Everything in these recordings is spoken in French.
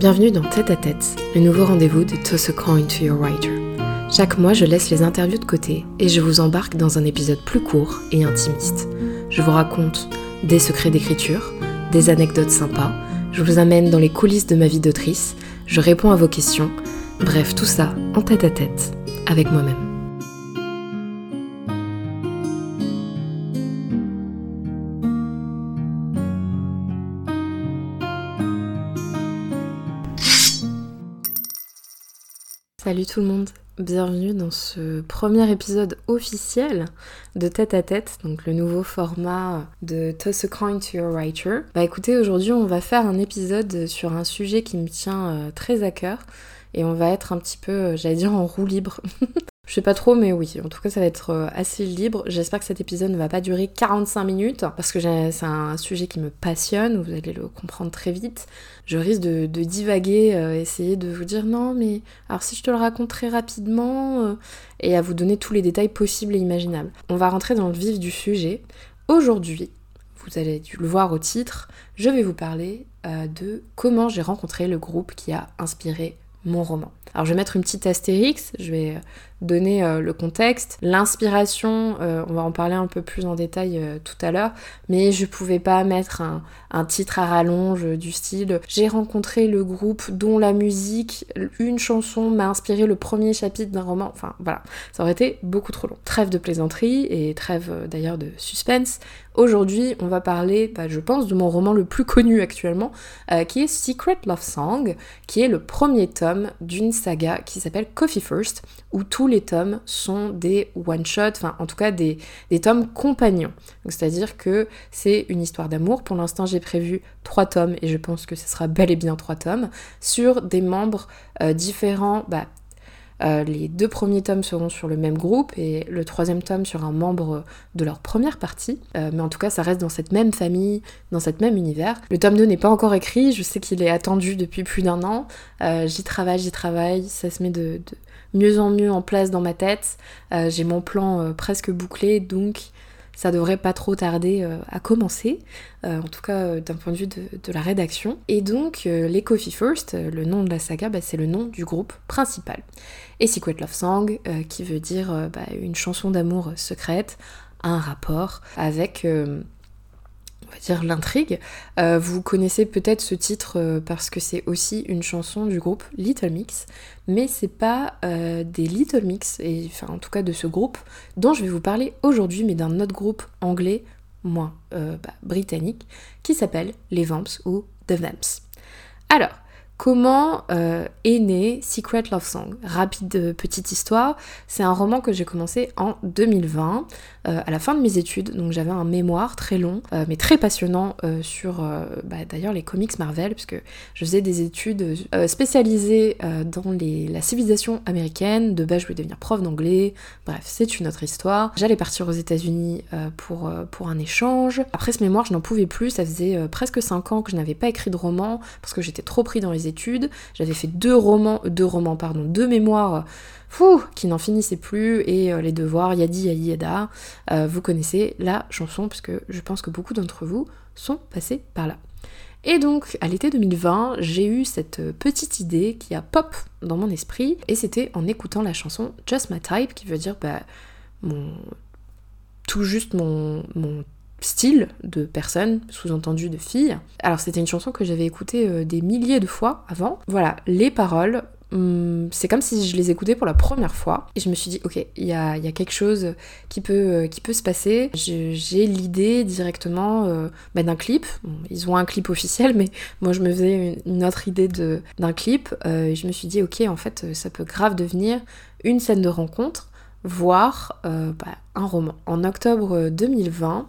Bienvenue dans Tête à Tête, le nouveau rendez-vous de Toss a Coin to Your Writer. Chaque mois, je laisse les interviews de côté et je vous embarque dans un épisode plus court et intimiste. Je vous raconte des secrets d'écriture, des anecdotes sympas, je vous amène dans les coulisses de ma vie d'autrice, je réponds à vos questions, bref, tout ça en tête à tête, avec moi-même. Tout le monde, bienvenue dans ce premier épisode officiel de Tête à Tête, donc le nouveau format de Toss a Coin to Your Writer. Bah écoutez, aujourd'hui on va faire un épisode sur un sujet qui me tient euh, très à cœur et on va être un petit peu, euh, j'allais dire, en roue libre Je sais pas trop, mais oui, en tout cas, ça va être euh, assez libre. J'espère que cet épisode ne va pas durer 45 minutes, parce que c'est un sujet qui me passionne, vous allez le comprendre très vite. Je risque de, divaguer, euh, essayer de vous dire non, mais alors si je te le raconte très rapidement, euh, et à vous donner tous les détails possibles et imaginables. On va rentrer dans le vif du sujet. Aujourd'hui, vous allez le voir au titre, je vais vous parler de comment j'ai rencontré le groupe qui a inspiré mon roman. Alors je vais mettre une petite astérix, je vais donner euh, le contexte. L'inspiration, euh, on va en parler un peu plus en détail tout à l'heure, mais je pouvais pas mettre un, un, titre à rallonge du style J'ai rencontré le groupe dont la musique, une chanson m'a inspiré le premier chapitre d'un roman. Enfin voilà, ça aurait été beaucoup trop long. Trêve de plaisanterie et trêve d'ailleurs de suspense. Aujourd'hui, on va parler, bah, je pense, de mon roman le plus connu actuellement, qui est Secret Love Song, qui est le premier tome d'une saga qui s'appelle Coffee First, où tous les tomes sont des one-shots, enfin en tout cas des, tomes compagnons. C'est-à-dire que c'est une histoire d'amour. Pour l'instant, j'ai prévu trois tomes, et je pense que ce sera bel et bien trois tomes, sur des membres euh, différents, bah, euh, les deux premiers tomes seront sur le même groupe et le troisième tome sur un membre de leur première partie. Euh, mais en tout cas, ça reste dans cette même famille, dans cette même univers. Le tome 2 n'est pas encore écrit, je sais qu'il est attendu depuis plus d'un an. Euh, j'y travaille, j'y travaille, ça se met de, mieux en mieux en place dans ma tête. J'ai mon plan presque bouclé, donc ça devrait pas trop tarder euh, à commencer, euh, en tout cas euh, d'un point de vue de, la rédaction. Et donc, les Coffee First, le nom de la saga, bah, c'est le nom du groupe principal. Et Secret Love Song, qui veut dire bah, une chanson d'amour secrète, un rapport avec va dire l'intrigue. Euh, vous connaissez peut-être ce titre euh, parce que c'est aussi une chanson du groupe Little Mix, mais c'est pas euh, des Little Mix, et enfin en tout cas de ce groupe dont je vais vous parler aujourd'hui, mais d'un autre groupe anglais, moins bah, britannique, qui s'appelle les Vamps ou The Vamps. Alors, Comment est né Secret Love Song? Rapide petite histoire, c'est un roman que j'ai commencé en 2020, euh, à la fin de mes études, donc j'avais un mémoire très long, mais très passionnant sur bah, d'ailleurs les comics Marvel, puisque je faisais des études spécialisées dans la civilisation américaine, de base je voulais devenir prof d'anglais, bref, c'est une autre histoire. J'allais partir aux États-Unis pour, pour un échange. Après ce mémoire, je n'en pouvais plus, ça faisait presque 5 ans que je n'avais pas écrit de roman, parce que j'étais trop pris dans les études. J'avais fait deux romans, deux romans, pardon, deux mémoires fou, qui n'en finissaient plus, et euh, les devoirs, yadi yadi yada. Euh, vous connaissez la chanson, puisque je pense que beaucoup d'entre vous sont passés par là. Et donc, à l'été 2020, j'ai eu cette petite idée qui a pop dans mon esprit, et c'était en écoutant la chanson Just My Type, qui veut dire bah, mon, tout juste mon, mon style de personne, sous-entendu de fille. Alors c'était une chanson que j'avais écoutée euh, des milliers de fois avant. Voilà, les paroles, c'est comme si je les écoutais pour la première fois. Et je me suis dit, ok, il y a, quelque chose qui peut, euh, qui peut se passer. J'ai l'idée directement euh, bah, d'un clip. ils ont un clip officiel, mais moi je me faisais une, autre idée d'un clip. et je me suis dit, ok, en fait, ça peut grave devenir une scène de rencontre voire bah, un roman. En octobre 2020,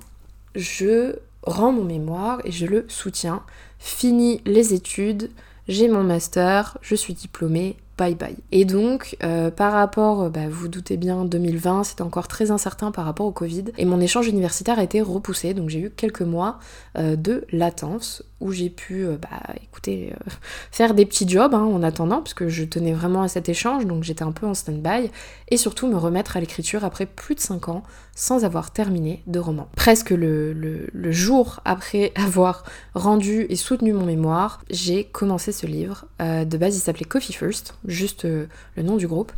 je rends mon mémoire et je le soutiens. Fini les études, j'ai mon master, je suis diplômée, bye bye. Et donc, euh, par rapport, bah, vous doutez bien, 2020, c'était encore très incertain par rapport au Covid, et mon échange universitaire a été repoussé, donc j'ai eu quelques mois euh, de latence où j'ai pu, bah, écoutez, faire des petits jobs hein, en attendant, parce que je tenais vraiment à cet échange, donc j'étais un peu en stand-by, et surtout me remettre à l'écriture après plus de 5 ans sans avoir terminé de roman. Presque le, jour après avoir rendu et soutenu mon mémoire, j'ai commencé ce livre. de base, il s'appelait Coffee First, juste le nom du groupe.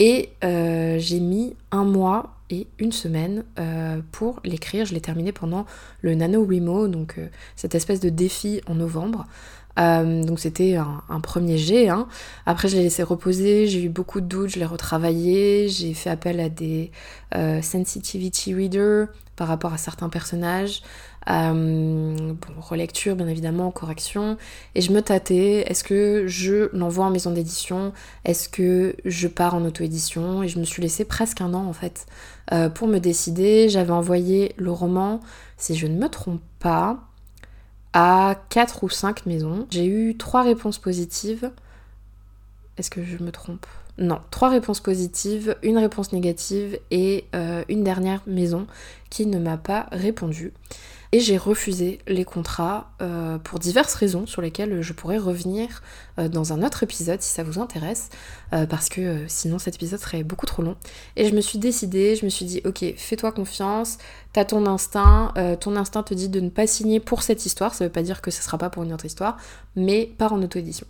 Et euh, j'ai mis un mois et une semaine euh, pour l'écrire. Je l'ai terminé pendant le Nano Remo, donc euh, cette espèce de défi en novembre. donc c'était un, premier jet. Hein. Après je l'ai laissé reposer, j'ai eu beaucoup de doutes, je l'ai retravaillé, j'ai fait appel à des sensitivity readers par rapport à certains personnages. Euh, bon, relecture bien évidemment, correction. Et je me tâtais, est-ce que je l'envoie en maison d'édition? Est-ce que je pars en auto-édition? Et je me suis laissé presque un an en fait euh, pour me décider. J'avais envoyé le roman, si je ne me trompe pas, à 4 ou 5 maisons. J'ai eu 3 réponses positives. Est-ce que je me trompe? Non, trois réponses positives, une réponse négative et euh, une dernière maison qui ne m'a pas répondu. Et j'ai refusé les contrats euh, pour diverses raisons sur lesquelles je pourrais revenir euh, dans un autre épisode si ça vous intéresse, parce que sinon cet épisode serait beaucoup trop long. Et je me suis décidée, je me suis dit, ok, fais-toi confiance, t'as ton instinct, ton instinct te dit de ne pas signer pour cette histoire, ça veut pas dire que ce sera pas pour une autre histoire, mais pas en auto-édition.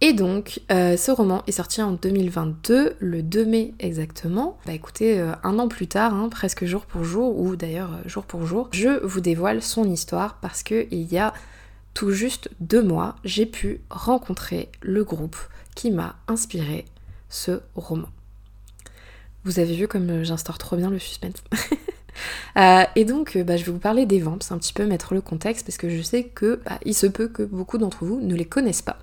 Et donc, euh, ce roman est sorti en 2022, le 2 mai exactement. Bah écoutez, euh, un an plus tard, hein, presque jour pour jour, ou d'ailleurs euh, jour pour jour, je vous dévoile son histoire parce que il y a tout juste deux mois, j'ai pu rencontrer le groupe qui m'a inspiré ce roman. Vous avez vu comme j'instaure trop bien le suspense Euh, et donc, euh, bah, je vais vous parler des Vamps, un petit peu mettre le contexte, parce que je sais que bah, il se peut que beaucoup d'entre vous ne les connaissent pas.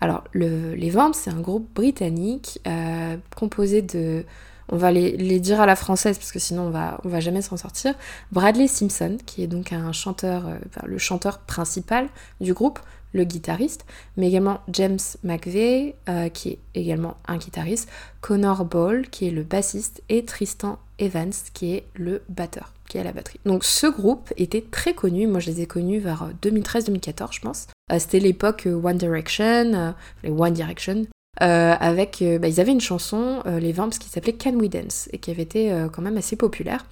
Alors, les Vamps, c'est un groupe britannique euh, composé de on va les, dire à la française parce que sinon on va, on va jamais s'en sortir. Bradley Simpson, qui est donc un chanteur, le chanteur principal du groupe, le guitariste, mais également James McVeigh, qui est également un guitariste, Connor Ball, qui est le bassiste, et Tristan Evans, qui est le batteur, qui est à la batterie. Donc ce groupe était très connu, moi je les ai connus vers 2013-2014 je pense. Euh, c'était l'époque euh, One Direction, euh, les One Direction, avec, bah, ils avaient une chanson, les Vamps, qui s'appelait Can We Dance, et qui avait été quand même assez populaire.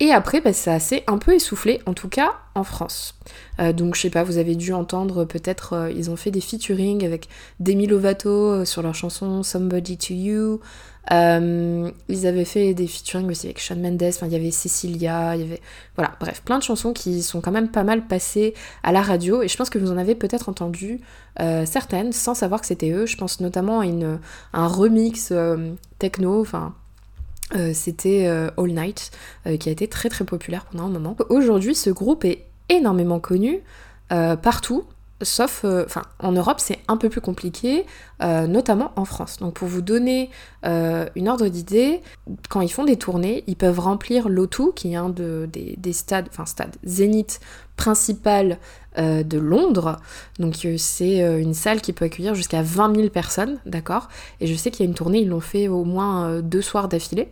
Et après, bah, ça s'est un peu essoufflé, en tout cas en France. donc je sais pas, vous avez dû entendre peut-être, ils ont fait des featuring avec Demi Lovato sur leur chanson Somebody to You, euh, ils avaient fait des featuring aussi avec Shawn Mendes, il y avait Cecilia, il y avait. Voilà, bref, plein de chansons qui sont quand même pas mal passées à la radio, et je pense que vous en avez peut-être entendu euh, certaines sans savoir que c'était eux. Je pense notamment à, une, un remix euh, techno, enfin. C'était All Night, qui a été très très populaire pendant un moment. Aujourd'hui, ce groupe est énormément connu partout, sauf, euh, enfin, en Europe, c'est un peu plus compliqué, euh, notamment en France. Donc, pour vous donner euh, une ordre d'idée, quand ils font des tournées, ils peuvent remplir l'O2, qui est un de, des, stades, enfin, stade Zénith principal de Londres. Donc, c'est une salle qui peut accueillir jusqu'à 20 000 personnes, d'accord? Et je sais qu'il y a une tournée, ils l'ont fait au moins deux soirs d'affilée.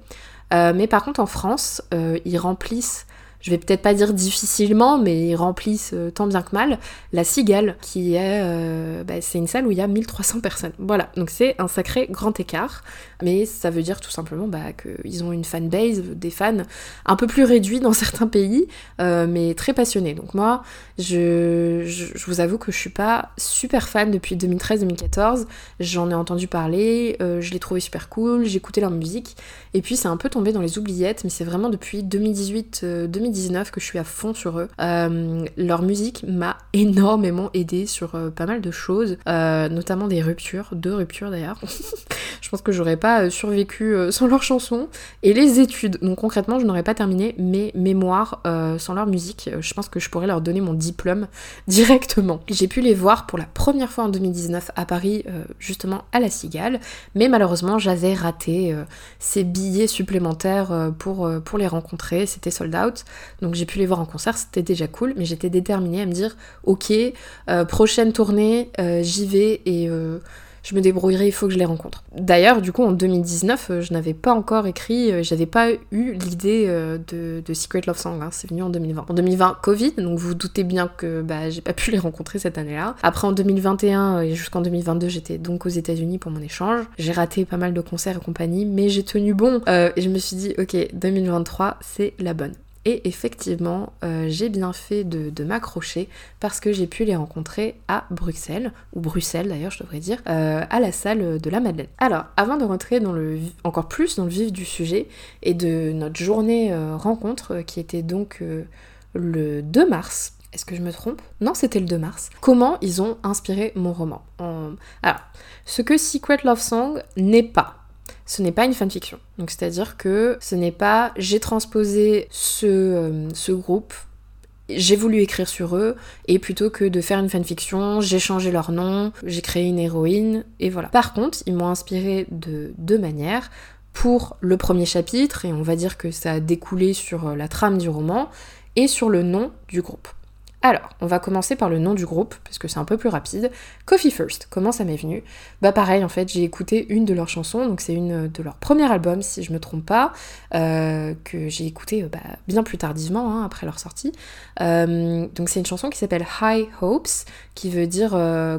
mais par contre, en France, ils remplissent je vais peut-être pas dire difficilement, mais ils remplissent euh, tant bien que mal, la Cigale, qui est, euh, bah, c'est une salle où il y a 1300 personnes. Voilà, donc c'est un sacré grand écart, mais ça veut dire tout simplement bah, qu'ils ont une fanbase, des fans un peu plus réduits dans certains pays, euh, mais très passionnés. Donc moi, je, je, vous avoue que je suis pas super fan depuis 2013-2014, j'en ai entendu parler, je l'ai trouvé super cool, écouté leur musique, et puis c'est un peu tombé dans les oubliettes, mais c'est vraiment depuis 2018-2019 que je suis à fond sur eux. Euh, leur musique m'a énormément aidé sur euh, pas mal de choses, euh, notamment des ruptures, deux ruptures d'ailleurs. je pense que j'aurais pas survécu sans leurs chansons et les études. Donc concrètement, je n'aurais pas terminé mes mémoires sans leur musique. Je pense que je pourrais leur donner mon diplôme directement. J'ai pu les voir pour la première fois en 2019 à Paris, justement à la Cigale, mais malheureusement j'avais raté ces billets supplémentaires pour, pour les rencontrer. C'était sold out. Donc j'ai pu les voir en concert, c'était déjà cool, mais j'étais déterminée à me dire, ok, euh, prochaine tournée, euh, j'y vais et euh, je me débrouillerai, il faut que je les rencontre. D'ailleurs, du coup, en 2019, euh, je n'avais pas encore écrit, euh, j'avais pas eu l'idée euh, de, Secret Love Song, hein, c'est venu en 2020. En 2020, Covid, donc vous, doutez bien que bah, j'ai pas pu les rencontrer cette année-là. Après, en 2021 et jusqu'en 2022, j'étais donc aux États-Unis pour mon échange. J'ai raté pas mal de concerts et compagnie, mais j'ai tenu bon et je me suis dit, ok, 2023, c'est la bonne. Et effectivement, euh, j'ai bien fait de, m'accrocher parce que j'ai pu les rencontrer à Bruxelles, ou Bruxelles d'ailleurs je devrais dire, euh, à la salle de la Madeleine. Alors, avant de rentrer encore plus dans le vif du sujet et de notre journée euh, rencontre qui était donc le 2 mars, est-ce que je me trompe? Non, c'était le 2 mars. Comment ils ont inspiré mon roman? Alors, ce que Secret Love Song n'est pas, ce n'est pas une fanfiction. Donc c'est-à-dire que ce n'est pas j'ai transposé ce, euh, ce groupe, j'ai voulu écrire sur eux, et plutôt que de faire une fanfiction, j'ai changé leur nom, j'ai créé une héroïne, et voilà. Par contre, ils m'ont inspiré de deux manières. Pour le premier chapitre, et on va dire que ça a découlé sur la trame du roman, et sur le nom du groupe. Alors, on va commencer par le nom du groupe, parce que c'est un peu plus rapide. Coffee First, comment ça m'est venu? Bah pareil, en fait, j'ai écouté une de leurs chansons, donc c'est une de leurs premiers albums, si je me trompe pas, euh, que j'ai écouté euh, bah, bien plus tardivement, hein, après leur sortie. Euh, donc c'est une chanson qui s'appelle High Hopes, qui veut dire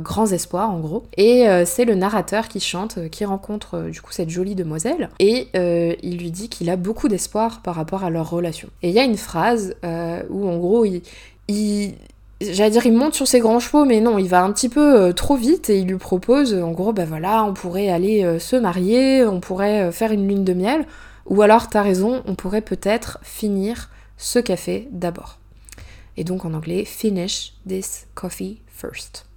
grands espoirs, en gros. Et c'est le narrateur qui chante, qui rencontre du coup cette jolie demoiselle, et il lui dit qu'il a beaucoup d'espoir par rapport à leur relation. Et il y a une phrase où en gros il il monte sur ses grands chevaux mais non il va un petit peu euh, trop vite et il lui propose en gros ben voilà on pourrait aller euh, se marier on pourrait euh, faire une lune de miel. Ou alors t'as raison on pourrait peut-être finir ce café d'abord. Et donc en anglais finish this coffee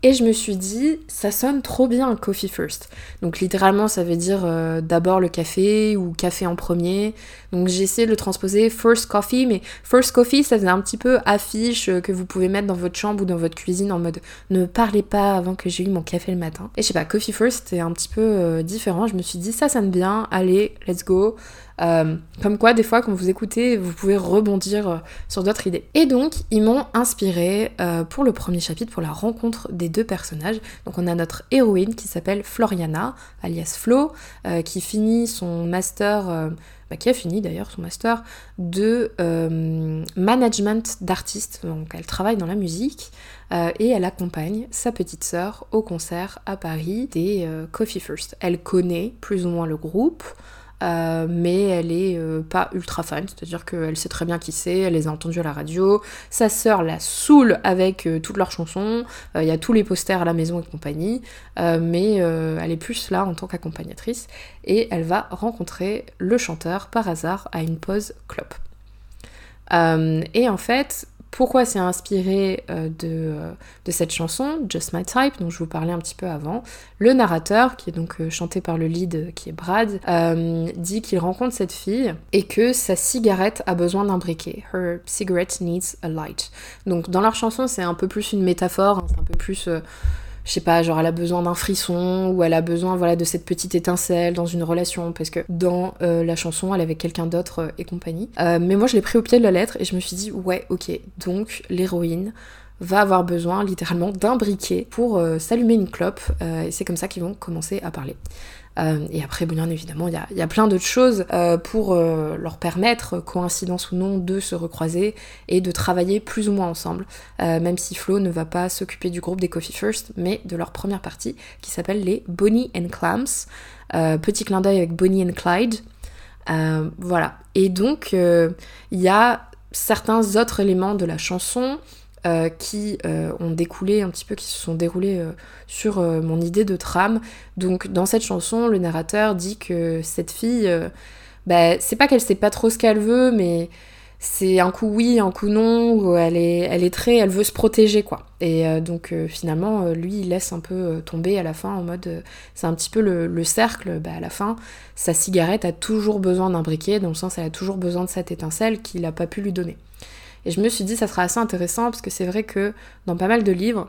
et je me suis dit, ça sonne trop bien, coffee first. Donc littéralement, ça veut dire euh, d'abord le café ou café en premier. Donc j'ai essayé de le transposer first coffee, mais first coffee, ça faisait un petit peu affiche euh, que vous pouvez mettre dans votre chambre ou dans votre cuisine en mode ne parlez pas avant que j'ai eu mon café le matin. Et je sais pas, coffee first, c'est un petit peu euh, différent. Je me suis dit, ça sonne bien, allez, let's go. Comme quoi, des fois, quand vous écoutez, vous pouvez rebondir sur d'autres idées. Et donc, ils m'ont inspiré pour le premier chapitre, pour la rencontre des deux personnages. Donc on a notre héroïne qui s'appelle Floriana, alias Flo, euh, qui finit son master, euh, bah, qui a fini d'ailleurs son master de euh, management d'artistes. Donc elle travaille dans la musique et elle accompagne sa petite sœur au concert à Paris des Coffee First. Elle connaît plus ou moins le groupe. Euh, mais elle est euh, pas ultra fan, c'est-à-dire qu'elle sait très bien qui c'est, elle les a entendus à la radio, sa sœur la saoule avec euh, toutes leurs chansons, il y a tous les posters à la maison et compagnie, mais elle est plus là en tant qu'accompagnatrice, et elle va rencontrer le chanteur par hasard à une pause clope. et en fait, pourquoi c'est inspiré euh, euh, de, cette chanson, Just My Type, dont je vous parlais un petit peu avant. Le narrateur, qui est donc euh, chanté par le lead qui est Brad, dit qu'il rencontre cette fille et que sa cigarette a besoin d'un briquet. Her cigarette needs a light. Donc dans leur chanson, c'est un peu plus une métaphore, hein, c'est un peu plus je sais pas, genre elle a besoin d'un frisson ou elle a besoin voilà de cette petite étincelle dans une relation parce que dans euh, la chanson elle avait quelqu'un d'autre euh, et compagnie. Euh, mais moi je l'ai pris au pied de la lettre et je me suis dit ouais ok donc l'héroïne va avoir besoin littéralement d'un briquet pour s'allumer une clope et c'est comme ça qu'ils vont commencer à parler. Euh, et après, bien évidemment, il y a, plein d'autres choses euh, pour euh, leur permettre, coïncidence ou non, de se recroiser et de travailler plus ou moins ensemble, même si Flo ne va pas s'occuper du groupe des Coffee First, mais de leur première partie qui s'appelle les Bonnie and Clams. petit clin d'œil avec Bonnie and Clyde. voilà. Et donc, il y a certains autres éléments de la chanson euh, qui euh, ont découlé un petit peu, qui se sont déroulés euh, sur mon idée de trame. Donc dans cette chanson, le narrateur dit que cette fille, bah, c'est pas qu'elle sait pas trop ce qu'elle veut, mais c'est un coup oui, un coup non, où elle est, elle est très, elle veut se protéger quoi. Et donc finalement, lui, il laisse un peu tomber à la fin en mode, c'est un petit peu le, cercle, bah, à la fin, sa cigarette a toujours besoin d'un briquet, dans le sens elle a toujours besoin de cette étincelle qu'il n'a pas pu lui donner. Et je me suis dit, ça sera assez intéressant parce que c'est vrai que dans pas mal de livres,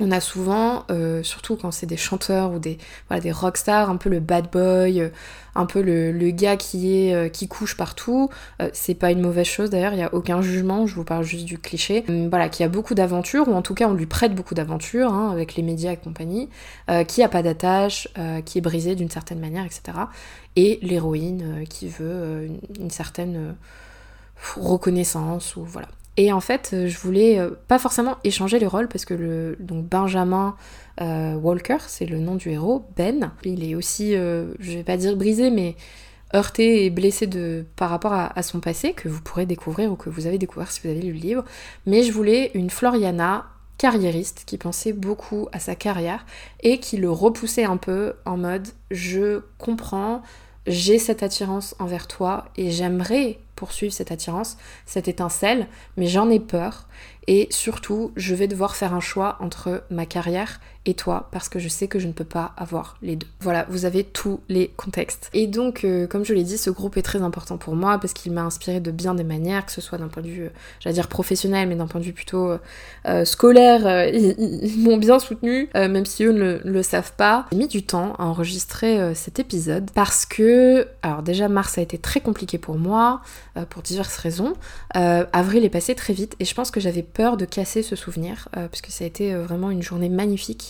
on a souvent, euh, surtout quand c'est des chanteurs ou des, voilà, des rockstars, un peu le bad boy, euh, un peu le, gars qui, est, euh, qui couche partout. c'est pas une mauvaise chose d'ailleurs, il n'y a aucun jugement, je vous parle juste du cliché. Voilà, qui a beaucoup d'aventures, ou en tout cas on lui prête beaucoup d'aventures, hein, avec les médias et compagnie, qui a pas d'attache, qui est brisé d'une certaine manière, etc. Et l'héroïne qui veut une certaine reconnaissance, ou voilà. Et en fait, euh, je voulais euh, pas forcément échanger les rôles parce que le donc Benjamin euh, Walker, c'est le nom du héros, Ben, il est aussi, je vais pas dire brisé, mais heurté et blessé de, par rapport à, son passé, que vous pourrez découvrir ou que vous avez découvert si vous avez lu le livre. Mais je voulais une Floriana carriériste qui pensait beaucoup à sa carrière et qui le repoussait un peu en mode je comprends, j'ai cette attirance envers toi et j'aimerais poursuivre cette attirance, cette étincelle, mais j'en ai peur. Et surtout, je vais devoir faire un choix entre ma carrière et toi parce que je sais que je ne peux pas avoir les deux. Voilà, vous avez tous les contextes. Et donc, euh, comme je l'ai dit, ce groupe est très important pour moi parce qu'il m'a inspiré de bien des manières, que ce soit d'un point de vue, euh, j'allais dire professionnel, mais d'un point de vue plutôt euh, scolaire. ils, m'ont bien soutenu, même si eux ne le, savent pas. J'ai mis du temps à enregistrer cet épisode parce que, alors déjà, mars a été très compliqué pour moi pour diverses raisons. avril est passé très vite et je pense que j'avais peur de casser ce souvenir parce que ça a été vraiment une journée magnifique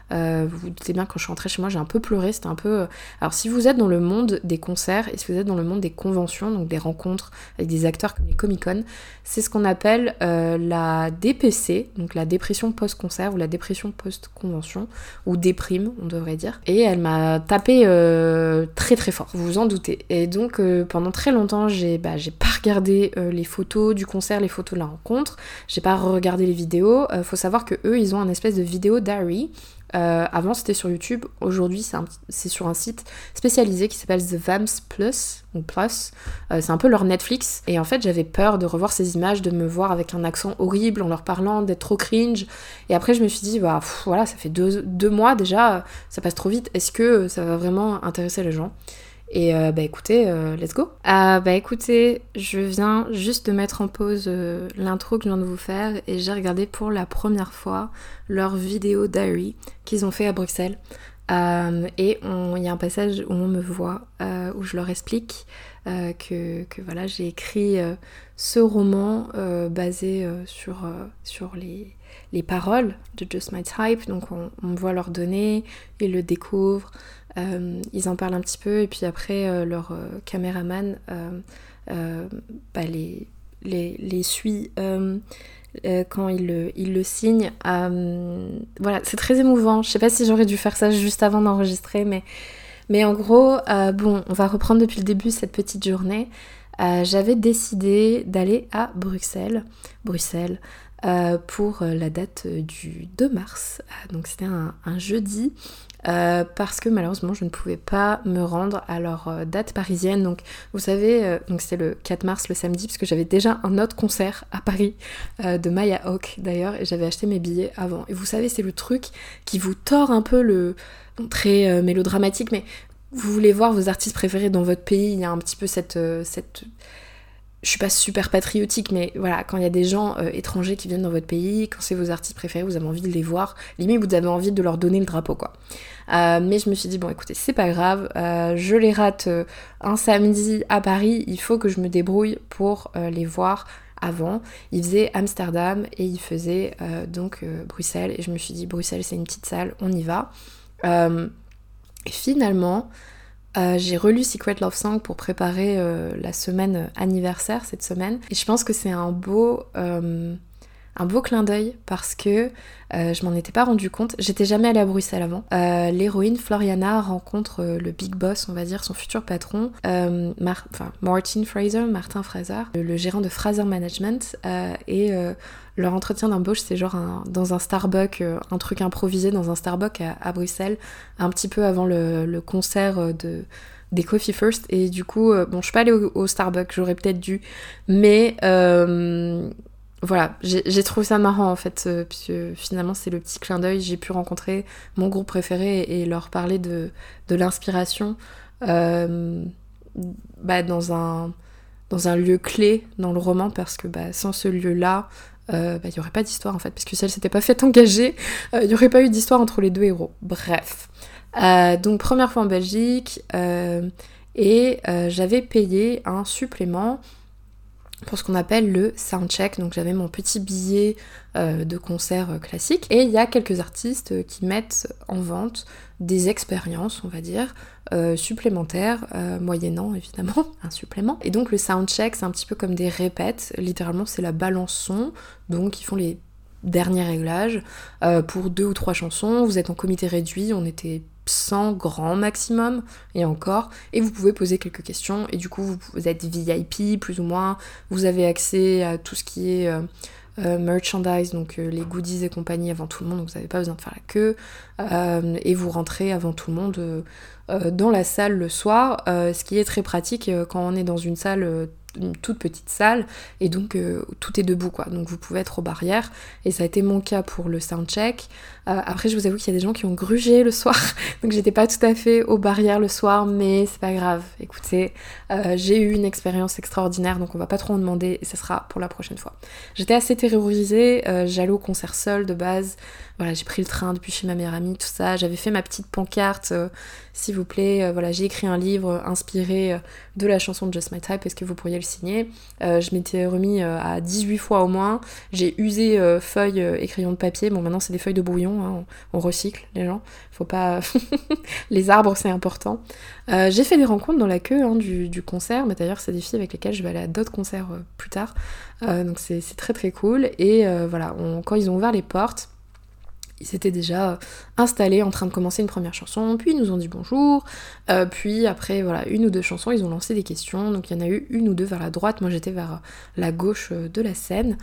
euh, vous vous doutez bien, quand je suis rentrée chez moi, j'ai un peu pleuré. C'était un peu. Euh, alors, si vous êtes dans le monde des concerts et si vous êtes dans le monde des conventions, donc des rencontres avec des acteurs comme les Comic-Con, c'est ce qu'on appelle euh, la DPC, donc la dépression post-concert ou la dépression post-convention, ou déprime, on devrait dire. Et elle m'a tapé très très fort, vous vous en doutez. Et donc, pendant très longtemps, j'ai bah, pas regardé les photos du concert, les photos de la rencontre, j'ai pas regardé les vidéos. faut savoir que eux, ils ont un espèce de vidéo diary euh, avant c'était sur YouTube, aujourd'hui c'est sur un site spécialisé qui s'appelle The Vams Plus. Euh, c'est un peu leur Netflix. Et en fait j'avais peur de revoir ces images, de me voir avec un accent horrible en leur parlant, d'être trop cringe. Et après je me suis dit bah voilà ça fait deux mois déjà, ça passe trop vite. Est-ce que ça va vraiment intéresser les gens? Et euh, bah écoutez, euh, let's go. Ah bah écoutez, je viens juste de mettre en pause euh, l'intro que je viens de vous faire et j'ai regardé pour la première fois leur vidéo diary qu'ils ont fait à Bruxelles. et il y a un passage où on me voit, où je leur explique que, que, voilà, j'ai écrit ce roman basé sur, sur les, les paroles de Just My Type. Donc on, on me voit leur donner, ils le découvrent. Euh, ils en parlent un petit peu et puis après euh, leur euh, caméraman bah, les, les, les, suit quand il le, il le signe. voilà, c'est très émouvant. Je sais pas si j'aurais dû faire ça juste avant d'enregistrer, mais, mais en gros, bon, on va reprendre depuis le début cette petite journée. J'avais décidé d'aller à Bruxelles, Bruxelles, pour la date du 2 mars. donc c'était un, jeudi. Euh, parce que malheureusement je ne pouvais pas me rendre à leur euh, date parisienne. Donc vous savez, euh, donc c'était le 4 mars le samedi, parce que j'avais déjà un autre concert à Paris de Maya Hawk d'ailleurs, et j'avais acheté mes billets avant. Et vous savez, c'est le truc qui vous tord un peu le très mélodramatique, mais vous voulez voir vos artistes préférés dans votre pays, il y a un petit peu cette, cette je suis pas super patriotique, mais voilà, quand il y a des gens étrangers qui viennent dans votre pays, quand c'est vos artistes préférés, vous avez envie de les voir, limite vous avez envie de leur donner le drapeau, quoi. Euh, mais je me suis dit, bon écoutez, c'est pas grave, euh, je les rate euh, un samedi à Paris, il faut que je me débrouille pour les voir avant. Il faisait Amsterdam et il faisait donc Bruxelles. Et je me suis dit, Bruxelles c'est une petite salle, on y va. finalement, j'ai relu Secret Love Song pour préparer la semaine anniversaire cette semaine. Et je pense que c'est un beau un beau clin d'œil parce que euh, je m'en étais pas rendu compte. J'étais jamais allée à Bruxelles avant. Euh, l'héroïne Floriana rencontre euh, le big boss, on va dire, son futur patron, Martin Fraser, Martin Fraser, le, gérant de Fraser Management. et leur entretien d'embauche, c'est genre dans un Starbucks, un truc improvisé dans un Starbucks à, Bruxelles, un petit peu avant le, concert de des Coffee First et du coup bon je suis pas allée au, au Starbucks j'aurais peut-être dû mais voilà, j'ai trouvé ça marrant en fait, euh, puisque finalement c'est le petit clin d'œil, j'ai pu rencontrer mon groupe préféré et, leur parler de, l'inspiration euh, bah, dans, un, lieu clé dans le roman, parce que bah, sans ce lieu-là, bah, il n'y aurait pas d'histoire en fait, parce que si elle s'était pas fait engager, il n'y aurait pas eu d'histoire entre les deux héros. Bref. donc première fois en Belgique, et j'avais payé un supplément pour ce qu'on appelle le soundcheck. Donc j'avais mon petit billet euh, de concert euh, classique. Et il y a quelques artistes qui mettent en vente des expériences, on va dire, euh, supplémentaires, moyennant évidemment un supplément. Et donc le soundcheck, c'est un petit peu comme des répètes. Littéralement, c'est la balance son. Donc ils font les derniers réglages pour deux ou trois chansons. Vous êtes en comité réduit, on était 100 grand maximum, et encore, et vous pouvez poser quelques questions, et du coup vous, êtes VIP plus ou moins, vous avez accès à tout ce qui est euh, euh, merchandise, donc euh, les goodies et compagnie avant tout le monde, donc vous n'avez pas besoin de faire la queue, et vous rentrez avant tout le monde dans la salle le soir, ce qui est très pratique quand on est dans une salle une toute petite salle et donc tout est debout quoi donc vous pouvez être aux barrières et ça a été mon cas pour le soundcheck euh, après, je vous avoue qu'il y a des gens qui ont grugé le soir, donc j'étais pas tout à fait aux barrières le soir, mais c'est pas grave. Écoutez, euh, j'ai eu une expérience extraordinaire, donc on va pas trop en demander, et ce sera pour la prochaine fois. J'étais assez terrorisée, euh, j'allais au concert seul de base. Voilà, j'ai pris le train depuis chez ma meilleure amie, tout ça. J'avais fait ma petite pancarte, s'il vous plaît. voilà, j'ai écrit un livre inspiré de la chanson de Just My Type. Est-ce que vous pourriez le signer? Je m'étais remis à 18 fois au moins. J'ai usé feuilles et crayons de papier. Bon, maintenant c'est des feuilles de brouillon Hein, on, recycle les gens. Faut pas. les arbres, c'est important. Euh, j'ai fait des rencontres dans la queue hein, du, concert, mais d'ailleurs, c'est des filles avec lesquelles je vais aller à d'autres concerts euh, plus tard. Euh, donc c'est très très cool. Et voilà, quand ils ont ouvert les portes, ils étaient déjà installés en train de commencer une première chanson, puis ils nous ont dit bonjour, puis après voilà une ou deux chansons, ils ont lancé des questions, donc il y en a eu une ou deux vers la droite, moi j'étais vers la gauche de la scène,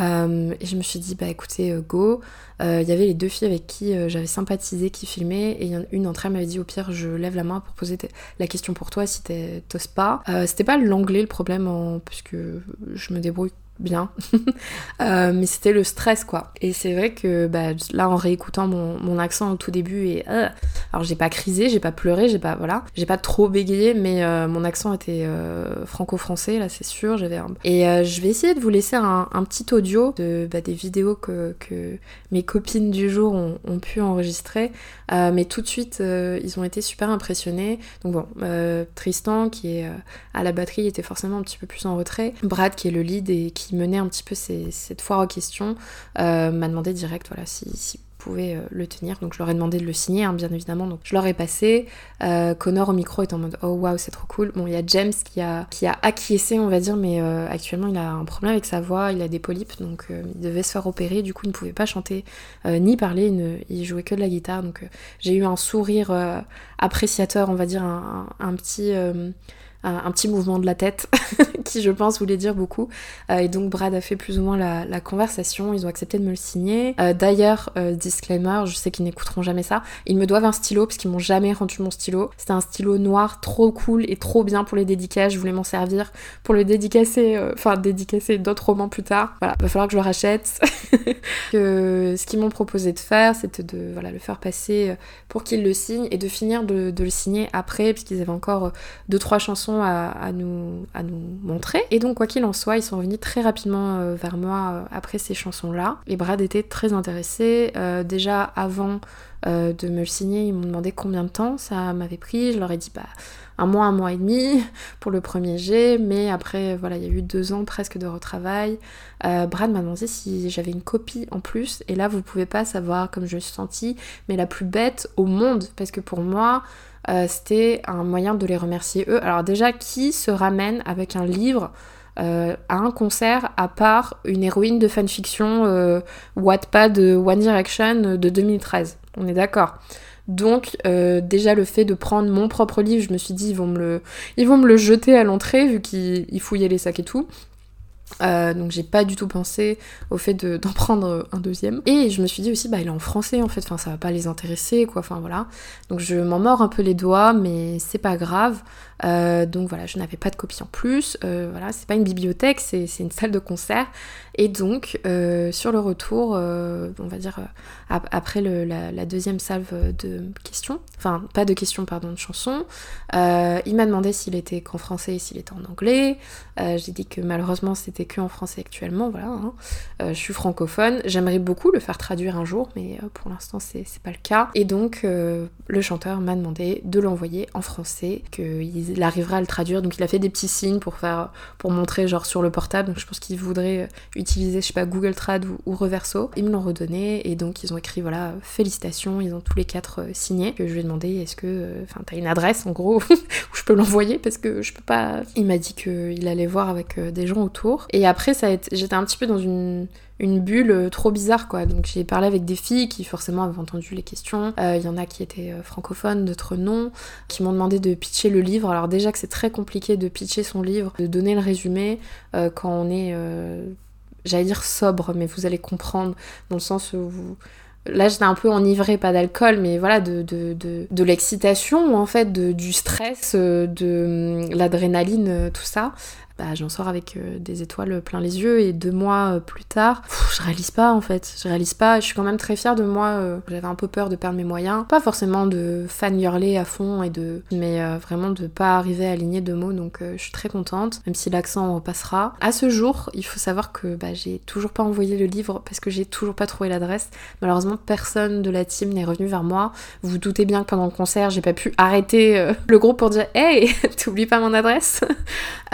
euh, et je me suis dit, bah écoutez, euh, go. Euh, il y avait les deux filles avec qui j'avais sympathisé qui filmaient, et une d'entre elles m'avait dit, au pire, je lève la main pour poser la question pour toi si t'oses pas. C'était pas l'anglais le problème, en... puisque je me débrouille bien. Euh, mais c'était le stress, quoi. Et c'est vrai que bah, là, en réécoutant mon, accent au tout début, et euh, alors j'ai pas crisé, j'ai pas pleuré, j'ai pas voilà, j'ai pas trop bégayé, mais euh, mon accent était franco-français, là, c'est sûr. J'avais Et je vais essayer de vous laisser un, petit audio de bah, des vidéos que, que, mes copines du jour ont, ont pu enregistrer. mais tout de suite, ils ont été super impressionnés. Donc bon, Tristan, qui est à la batterie, était forcément un petit peu plus en retrait. Brad, qui est le lead et qui menait un petit peu cette foire aux questions, euh, m'a demandé direct voilà, si, si pouvait euh, le tenir. Donc je leur ai demandé de le signer, hein, bien évidemment. Donc je leur ai passé. Euh, Connor au micro est en mode oh waouh, c'est trop cool. Bon, il y a James qui a, qui a acquiescé, on va dire, mais actuellement il a un problème avec sa voix, il a des polypes, donc il devait se faire opérer. Du coup, il ne pouvait pas chanter ni parler, il, jouait que de la guitare. Donc j'ai eu un sourire appréciateur, on va dire, un petit un, petit mouvement de la tête qui je pense voulait dire beaucoup. Euh, et donc Brad a fait plus ou moins la, conversation, ils ont accepté de me le signer. Euh, d'ailleurs, euh, disclaimer, je sais qu'ils n'écouteront jamais ça, ils me doivent un stylo parce qu'ils m'ont jamais rendu mon stylo. C'était un stylo noir trop cool et trop bien pour les dédicaces, je voulais m'en servir pour le dédicacer, enfin dédicacer d'autres romans plus tard. Voilà, va falloir que je le rachète. ce qu'ils m'ont proposé de faire, c'était de voilà, le faire passer pour qu'il le signe et de finir de, de le signer après, puisqu'ils avaient encore deux trois à, nous, montrer. Et donc, quoi qu'il en soit, ils sont venus très rapidement euh, vers moi euh, après ces chansons-là. Et Brad était très intéressé. Euh, déjà, avant de me le signer, ils m'ont demandé combien de temps ça m'avait pris. Je leur ai dit, bah, un mois, un mois et demi pour le premier jet, mais après, voilà, il y a eu deux ans presque de retravail. Brad m'a demandé si j'avais une copie en plus, et là, vous pouvez pas savoir comme je me suis sentie, mais la plus bête au monde, parce que pour moi, euh, c'était un moyen de les remercier eux. Alors déjà, qui se ramène avec un livre euh, à un concert à part une héroïne de fanfiction euh, Wattpad One Direction de 2013 On est d'accord donc déjà le fait de prendre mon propre livre, je me suis dit ils vont me le, ils vont me le jeter à l'entrée vu qu'ils fouillaient les sacs et tout. Euh, donc j'ai pas du tout pensé au fait d'en prendre un deuxième. Et je me suis dit aussi, bah il est en français en fait, enfin ça va pas les intéresser quoi, enfin voilà. Donc je m'en mords un peu les doigts, mais c'est pas grave. Euh, donc voilà, je n'avais pas de copie en plus. Euh, voilà, c'est pas une bibliothèque, c'est une salle de concert. Et donc, euh, sur le retour, on va dire après la, deuxième salve de questions, enfin pas de questions, pardon, de chansons, il m'a demandé s'il était qu'en français et s'il était en anglais. J'ai dit que malheureusement c'était que en français actuellement, voilà. Hein. je suis francophone, j'aimerais beaucoup le faire traduire un jour, mais pour l'instant c'est pas le cas. Et donc le chanteur m'a demandé de l'envoyer en français, qu'il arrivera à le traduire. Donc il a fait des petits signes pour faire, pour montrer genre sur le portable. Donc je pense qu'il voudrait utiliser, je sais pas, Google Trad ou, Reverso. Ils me l'ont redonné et donc ils ont écrit voilà félicitations. Ils ont tous les quatre signé. Que je lui ai demandé est-ce que, enfin t'as une adresse en gros où je peux l'envoyer? Parce que je peux pas. Il m'a dit qu'il allait voir avec des gens autour. Et après ça j'étais un petit peu dans une une bulle euh, trop bizarre quoi. Donc j'ai parlé avec des filles qui forcément avaient entendu les questions. Euh, il y en a qui étaient euh, francophones, d'autres non, qui m'ont demandé de pitcher le livre. Alors déjà que c'est très compliqué de pitcher son livre, de donner le résumé quand on est, j'allais dire sobre, mais vous allez comprendre dans le sens où. Là, j'étais un peu enivrée, pas d'alcool, mais voilà, de, de, de, de l'excitation, en fait, du stress, de hum, l'adrénaline, tout ça. Bah, j'en sors avec euh, des étoiles plein les yeux et deux mois euh, plus tard, je réalise pas en fait, je réalise pas, je suis quand même très fière de moi, euh, j'avais un peu peur de perdre mes moyens, pas forcément de fan girler à fond et de mais vraiment de pas arriver à aligner deux mots donc je suis très contente, même si l'accent repassera. À ce jour, il faut savoir que bah, j'ai toujours pas envoyé le livre parce que j'ai toujours pas trouvé l'adresse. Malheureusement, personne de la team n'est revenu vers moi. Vous vous doutez bien que pendant le concert, j'ai pas pu arrêter le groupe pour dire Hey, t'oublies pas mon adresse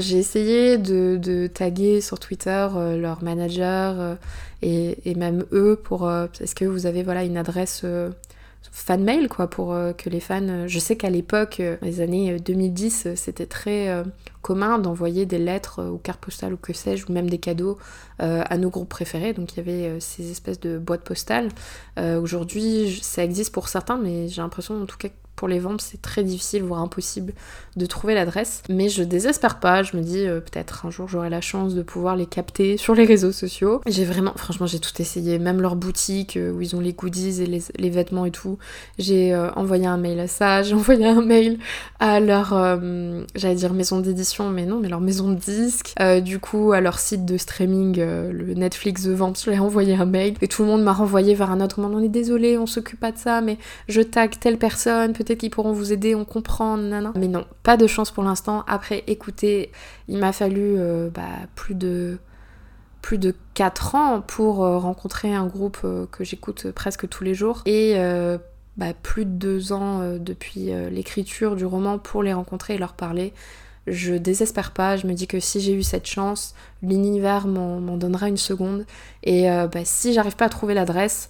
j'ai essayé de, taguer sur Twitter euh, leur manager euh, et, même eux pour euh, est-ce que vous avez voilà une adresse fan mail quoi pour que les fans je sais qu'à l'époque les années 2010 c'était très commun d'envoyer des lettres ou cartes postales ou que sais-je ou même des cadeaux à nos groupes préférés. Donc il y avait ces espèces de boîtes postales. Aujourd'hui ça existe pour certains mais j'ai l'impression en tout cas pour les ventes, c'est très difficile, voire impossible de trouver l'adresse. Mais je désespère pas, je me dis euh, peut-être un jour j'aurai la chance de pouvoir les capter sur les réseaux sociaux. J'ai vraiment, franchement, j'ai tout essayé, même leur boutique euh, où ils ont les goodies et les, vêtements et tout. J'ai euh, envoyé un mail à ça, j'ai envoyé un mail à leur, j'allais dire maison d'édition, mais non, mais leur maison de disques. du coup, à leur site de streaming, le Netflix de vente, je leur ai envoyé un mail et tout le monde m'a renvoyé vers un autre monde. On est désolé, on s'occupe pas de ça, mais je tag telle personne, peut-être pourront vous aider, on comprend, nanana. Mais non, pas de chance pour l'instant. Après, écoutez, il m'a fallu euh, bah, plus de plus de 4 ans pour euh, rencontrer un groupe euh, que j'écoute presque tous les jours et bah, plus de 2 ans depuis l'écriture du roman pour les rencontrer et leur parler. Je désespère pas, je me dis que si j'ai eu cette chance, l'univers m'en donnera une seconde. Et bah, si j'arrive pas à trouver l'adresse,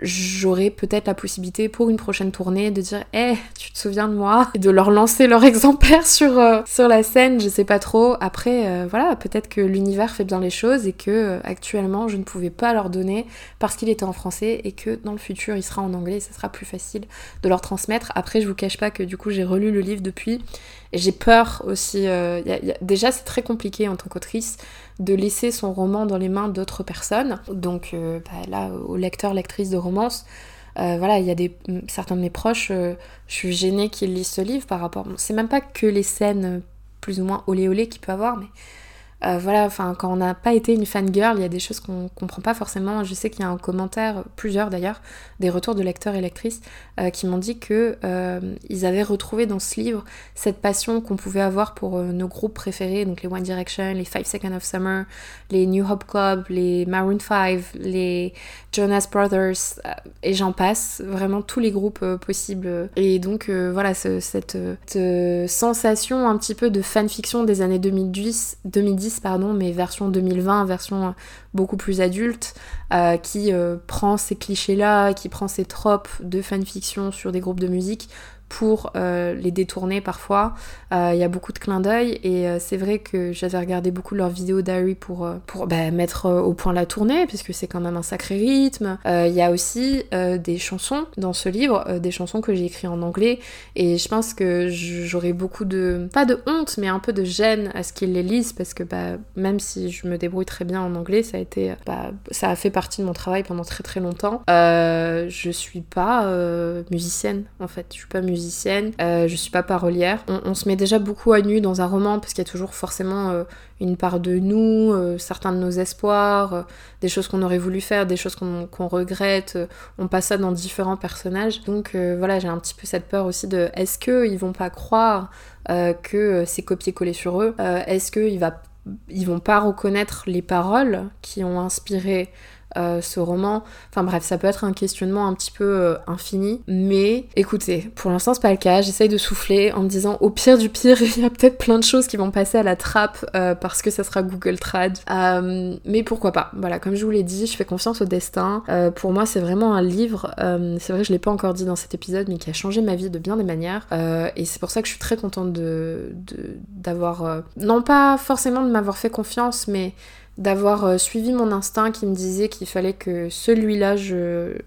j'aurai peut-être la possibilité pour une prochaine tournée de dire hey, tu te souviens de moi? Et de leur lancer leur exemplaire sur, euh, sur la scène je sais pas trop. Après euh, voilà peut-être que l'univers fait bien les choses et que euh, actuellement je ne pouvais pas leur donner parce qu'il était en français et que dans le futur il sera en anglais et ça sera plus facile de leur transmettre. Après je vous cache pas que du coup j'ai relu le livre depuis. Et j'ai peur aussi déjà c'est très compliqué en tant qu'autrice de laisser son roman dans les mains d'autres personnes. Donc euh, bah, là, aux lecteurs, lectrices de romance, euh, voilà, il y a des, certains de mes proches, euh, je suis gênée qu'ils lisent ce livre par rapport... c'est même pas que les scènes plus ou moins olé olé qu'il peut avoir, mais euh, voilà, enfin, quand on n'a pas été une fangirl, il y a des choses qu'on comprend pas forcément. Je sais qu'il y a un commentaire, plusieurs d'ailleurs, des retours de lecteurs et lectrices euh, qui m'ont dit que euh, ils avaient retrouvé dans ce livre cette passion qu'on pouvait avoir pour nos groupes préférés, donc les One Direction, les Five Seconds of Summer, les New Hope Club, les Maroon 5, les Jonas Brothers, et j'en passe, vraiment tous les groupes possibles. Et donc voilà, cette, sensation un petit peu de fanfiction des années 2010, 2010 mais version 2020, version euh, beaucoup plus adulte, euh, qui euh, prend ces clichés-là, qui prend ces tropes de fanfiction sur des groupes de musique pour euh, les détourner parfois. Euh, il y a beaucoup de clins d'œil et euh, c'est vrai que j'avais regardé beaucoup leurs vidéos d'Harry pour, pour bah, mettre au point la tournée puisque c'est quand même un sacré rythme. Il y a aussi des chansons dans ce livre, des chansons que j'ai écrites en anglais et je pense que j'aurais beaucoup de, pas de honte mais un peu de gêne à ce qu'ils les lisent parce que bah, même si je me débrouille très bien en anglais, ça a été, bah, ça a fait partie de mon travail pendant très très longtemps. je suis pas musicienne en fait, je suis pas musicienne musicienne, euh, je suis pas parolière. On, se met déjà beaucoup à nu dans un roman parce qu'il y a toujours forcément euh, une part de nous, euh, certains de nos espoirs, des choses qu'on aurait voulu faire, des choses qu'on regrette. on passe ça dans différents personnages. Donc voilà, j'ai un petit peu cette peur aussi de est-ce qu'ils vont pas croire que c'est copié-collé sur eux? Est-ce qu'il va ils vont pas reconnaître les paroles qui ont inspiré euh, ce roman. Enfin bref, ça peut être un questionnement un petit peu euh, infini. Mais écoutez, pour l'instant c'est pas le cas. J'essaye de souffler en me disant au pire du pire, il y a peut-être plein de choses qui vont passer à la trappe euh, parce que ça sera Google Trad. mais pourquoi pas? Voilà, comme je vous l'ai dit, je fais confiance au destin. pour moi, c'est vraiment un livre. c'est vrai, je l'ai pas encore dit dans cet épisode, mais qui a changé ma vie de bien des manières. et c'est pour ça que je suis très contente de d'avoir non pas forcément de m'avoir fait confiance, mais d'avoir euh, suivi mon instinct qui me disait qu'il fallait que celui-là, je,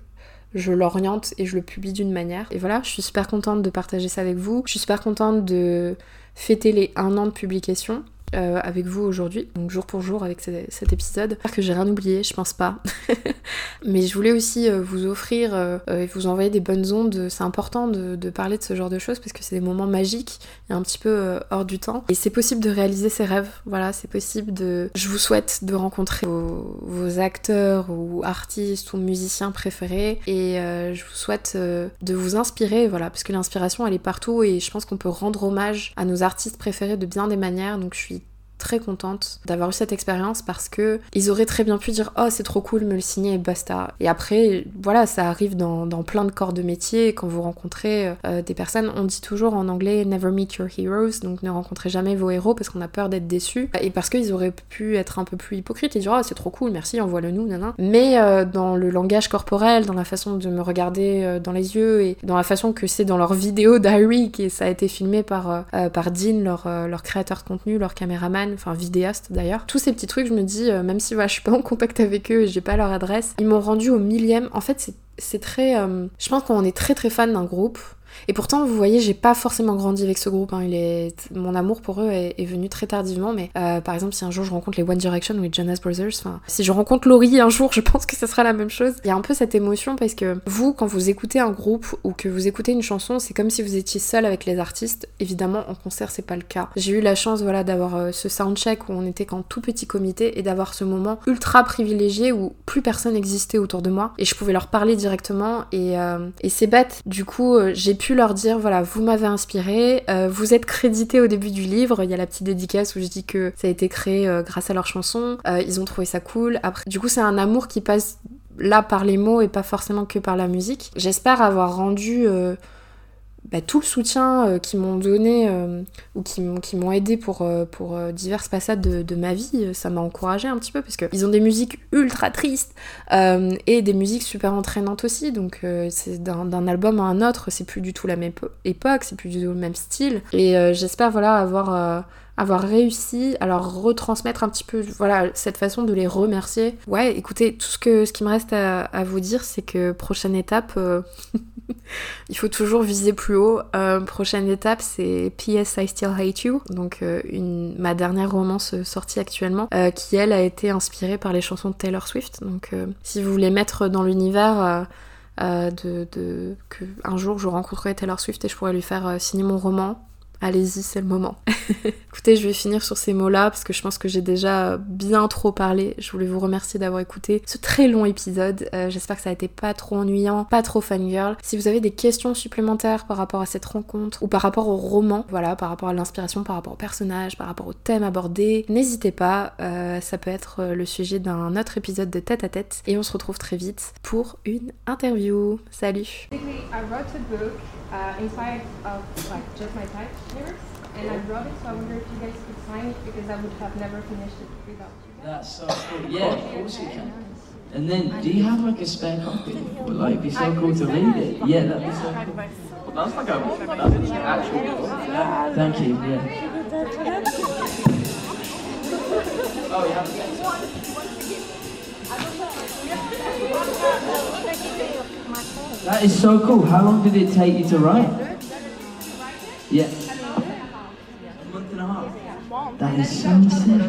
je l'oriente et je le publie d'une manière. Et voilà, je suis super contente de partager ça avec vous. Je suis super contente de fêter les un an de publication. Euh, avec vous aujourd'hui, donc jour pour jour avec cet épisode. J'espère que j'ai rien oublié, je pense pas. Mais je voulais aussi euh, vous offrir euh, et vous envoyer des bonnes ondes. C'est important de, parler de ce genre de choses parce que c'est des moments magiques et un petit peu hors du temps. Et c'est possible de réaliser ses rêves. Voilà, c'est possible de. Je vous souhaite de rencontrer vos, acteurs ou artistes ou musiciens préférés et je vous souhaite de vous inspirer. Voilà, parce que l'inspiration elle est partout et je pense qu'on peut rendre hommage à nos artistes préférés de bien des manières. Donc je suis très contente d'avoir eu cette expérience parce que ils auraient très bien pu dire oh c'est trop cool me le signer et basta. Et après voilà ça arrive dans, plein de corps de métier. Quand vous rencontrez euh, des personnes on dit toujours en anglais never meet your heroes. Donc ne rencontrez jamais vos héros parce qu'on a peur d'être déçu et parce qu'ils auraient pu être un peu plus hypocrites et dire oh c'est trop cool merci envoie-le nous nana mais euh, dans le langage corporel dans la façon de me regarder euh, dans les yeux et dans la façon que c'est dans leur vidéo diary qui ça a été filmé par par Dean leur, leur créateur de contenu leur caméraman enfin vidéaste d'ailleurs. Tous ces petits trucs, je me dis, euh, même si je suis pas en contact avec eux et j'ai pas leur adresse, ils m'ont rendu au millième. En fait, c'est très. Euh, je pense qu'on est très très fan d'un groupe, et pourtant, vous voyez, j'ai pas forcément grandi avec ce groupe. Hein. Il est... Mon amour pour eux est, venu très tardivement. Mais euh, par exemple, si un jour je rencontre les One Direction ou les Jonas Brothers, enfin, si je rencontre Laurie un jour, je pense que ce sera la même chose. Il y a un peu cette émotion parce que vous, quand vous écoutez un groupe ou que vous écoutez une chanson, c'est comme si vous étiez seul avec les artistes. Évidemment, en concert, c'est pas le cas. J'ai eu la chance, voilà, d'avoir euh, ce soundcheck où on était qu'en tout petit comité et d'avoir ce moment ultra privilégié où plus personne n'existait autour de moi et je pouvais leur parler directement. Et, euh, et c'est bête. Du coup, j'ai pu leur dire voilà, vous m'avez inspiré, euh, vous êtes crédité au début du livre, il y a la petite dédicace où je dis que ça a été créé euh, grâce à leur chanson, euh, ils ont trouvé ça cool. Après, du coup, c'est un amour qui passe là par les mots et pas forcément que par la musique. J'espère avoir rendu bah, tout le soutien euh, qu'ils m'ont donné euh, ou qui, m'ont aidé pour, euh, diverses passades de, ma vie, ça m'a encouragé un petit peu parce qu'ils ont des musiques ultra tristes et des musiques super entraînantes aussi. Donc c'est d'un album à un autre, c'est plus du tout la même époque, c'est plus du tout le même style. Et j'espère voilà avoir avoir réussi à leur retransmettre un petit peu voilà cette façon de les remercier. Ouais, écoutez, tout ce que ce qui me reste à, vous dire, c'est que prochaine étape, il faut toujours viser plus haut. Euh, prochaine étape, c'est P.S. I Still Hate You, donc euh, ma dernière romance sortie actuellement, euh, qui elle a été inspirée par les chansons de Taylor Swift. Donc si vous voulez mettre dans l'univers de, un jour je rencontrerai Taylor Swift et je pourrais lui faire signer mon roman, Allez-y, c'est le moment. Écoutez, je vais finir sur ces mots-là parce que je pense que j'ai déjà bien trop parlé. Je voulais vous remercier d'avoir écouté ce très long épisode. Euh, j'espère que ça a été pas trop ennuyant, pas trop fangirl. Si vous avez des questions supplémentaires par rapport à cette rencontre ou par rapport au roman, voilà, par rapport à l'inspiration, par rapport au personnage, par rapport au thème abordé, n'hésitez pas. Euh, ça peut être le sujet d'un autre épisode de tête à tête. Et on se retrouve très vite pour une interview. Salut! Inside of like just my type lyrics, and I wrote it. So I wonder if you guys could sign it because I would have never finished it without you. Guys. That's so cool. Yeah, of course you can. And then, do you have like a spare copy? Would like be so cool to read it? Yeah, that'd be so cool. Well, that's like a oh that's an actual book. Yeah. Thank you. Yeah. oh yeah. That is so cool. How long did it take you to write? Yeah. That is so sick.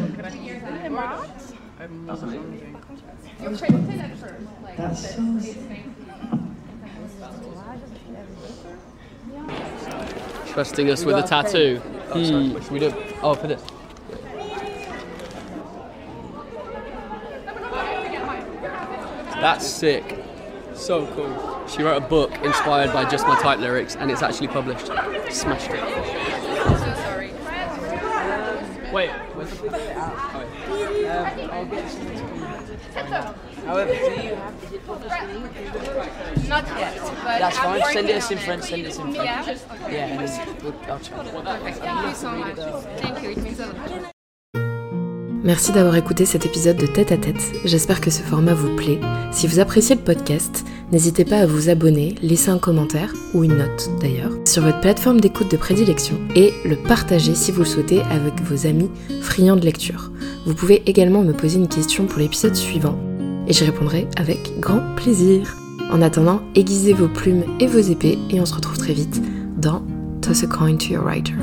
That's so sick. Trusting us with a tattoo. Hmm. We do? Oh, for this. That's sick. So cool. She wrote a book inspired by just my type lyrics, and it's actually published. Smashed it. Out. However, do you have is it the screen? Not yet, but That's fine. Send us in front. Send us in front. Yeah. Yeah, and we'll, I'll try. Thank you so much. Thank you. It means a lot. Merci d'avoir écouté cet épisode de Tête à Tête. J'espère que ce format vous plaît. Si vous appréciez le podcast, n'hésitez pas à vous abonner, laisser un commentaire, ou une note d'ailleurs, sur votre plateforme d'écoute de prédilection et le partager si vous le souhaitez avec vos amis friands de lecture. Vous pouvez également me poser une question pour l'épisode suivant et j'y répondrai avec grand plaisir. En attendant, aiguisez vos plumes et vos épées et on se retrouve très vite dans Toss a Coin to Your Writer.